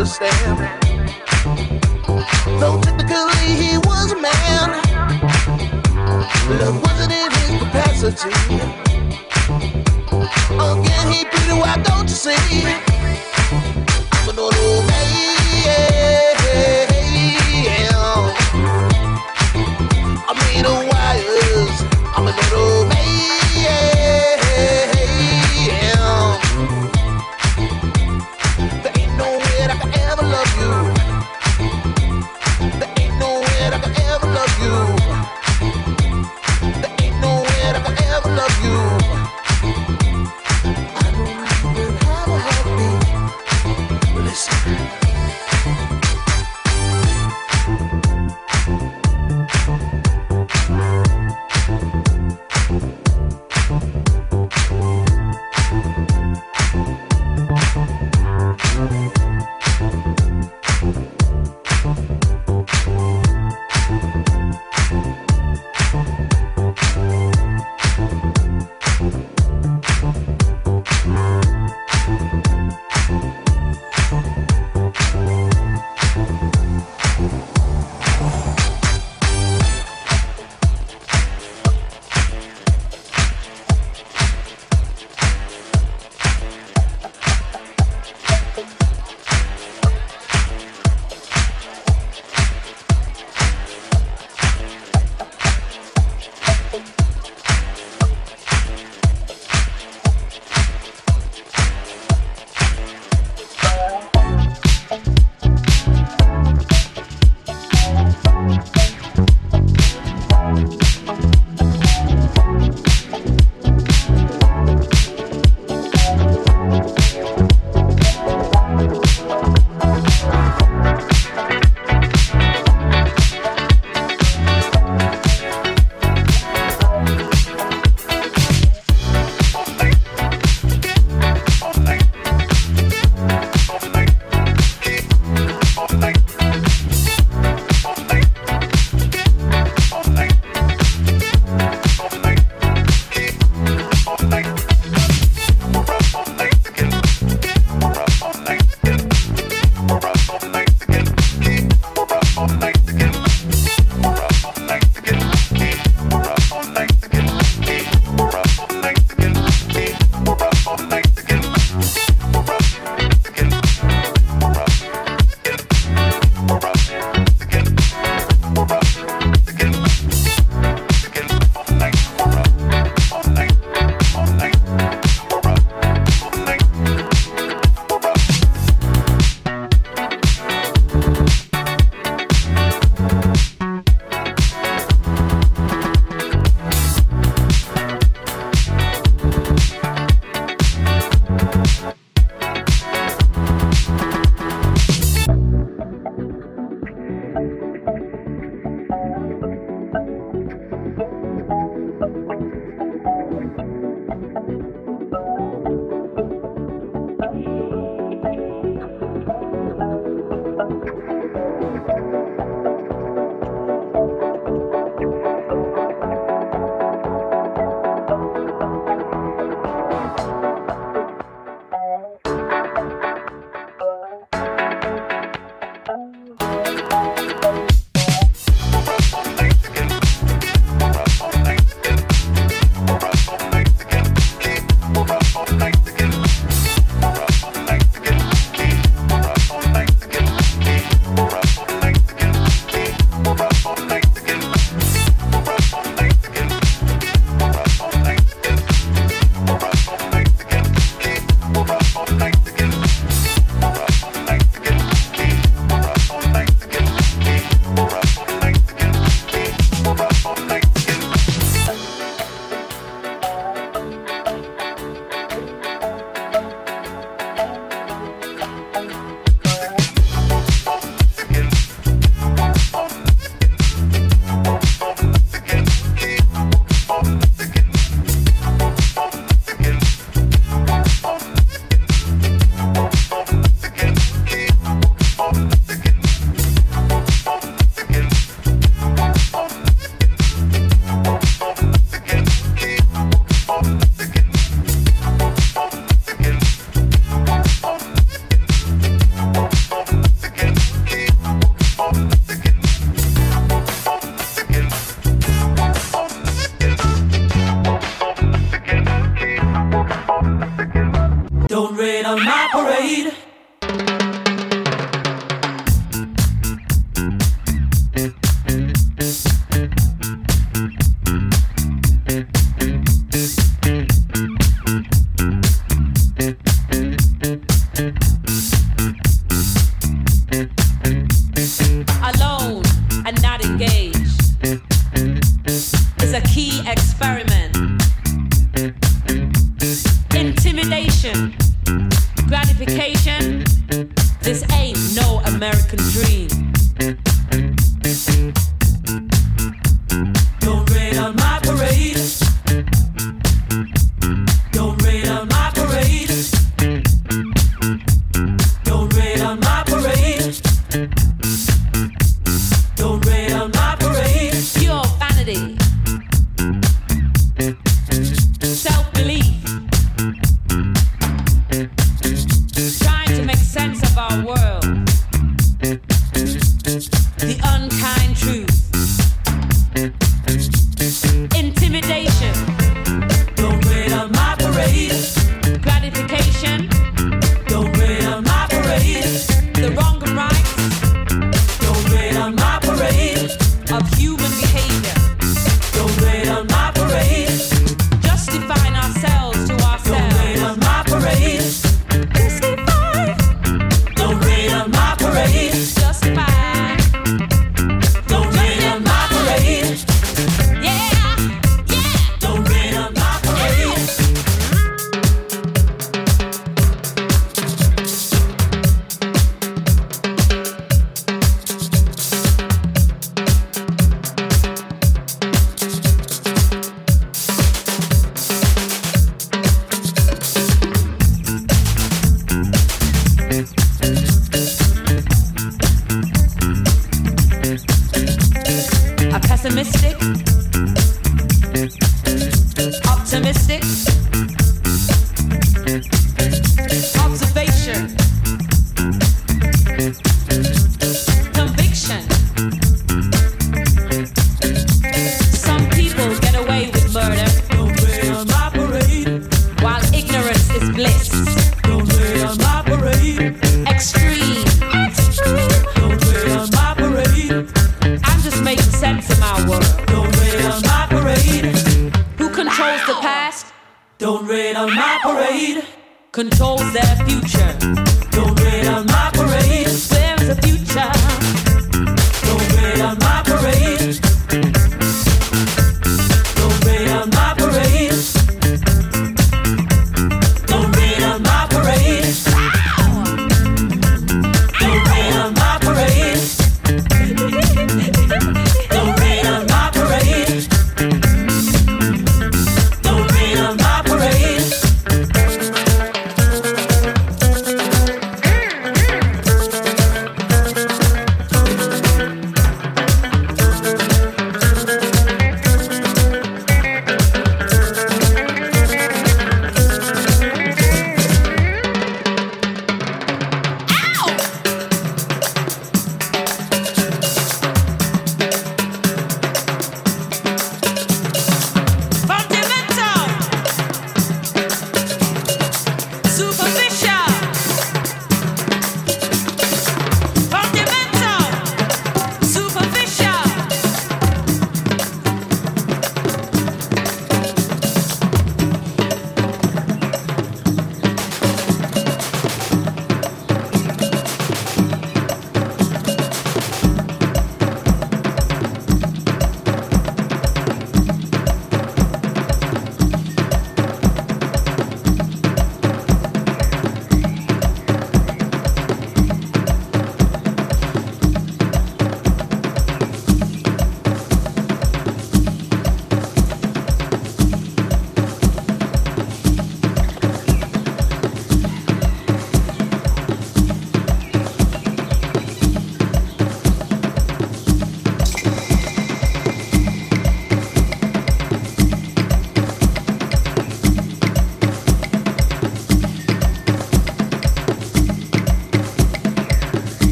understand. Though typically he was a man, love wasn't in his capacity. Again, he pleaded, why don't you see? I'm an old man.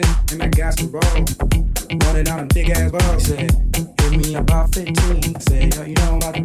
dancing and I got some roll. Running out a big ass ball. Said, give me about 15. Said, yo, you know about to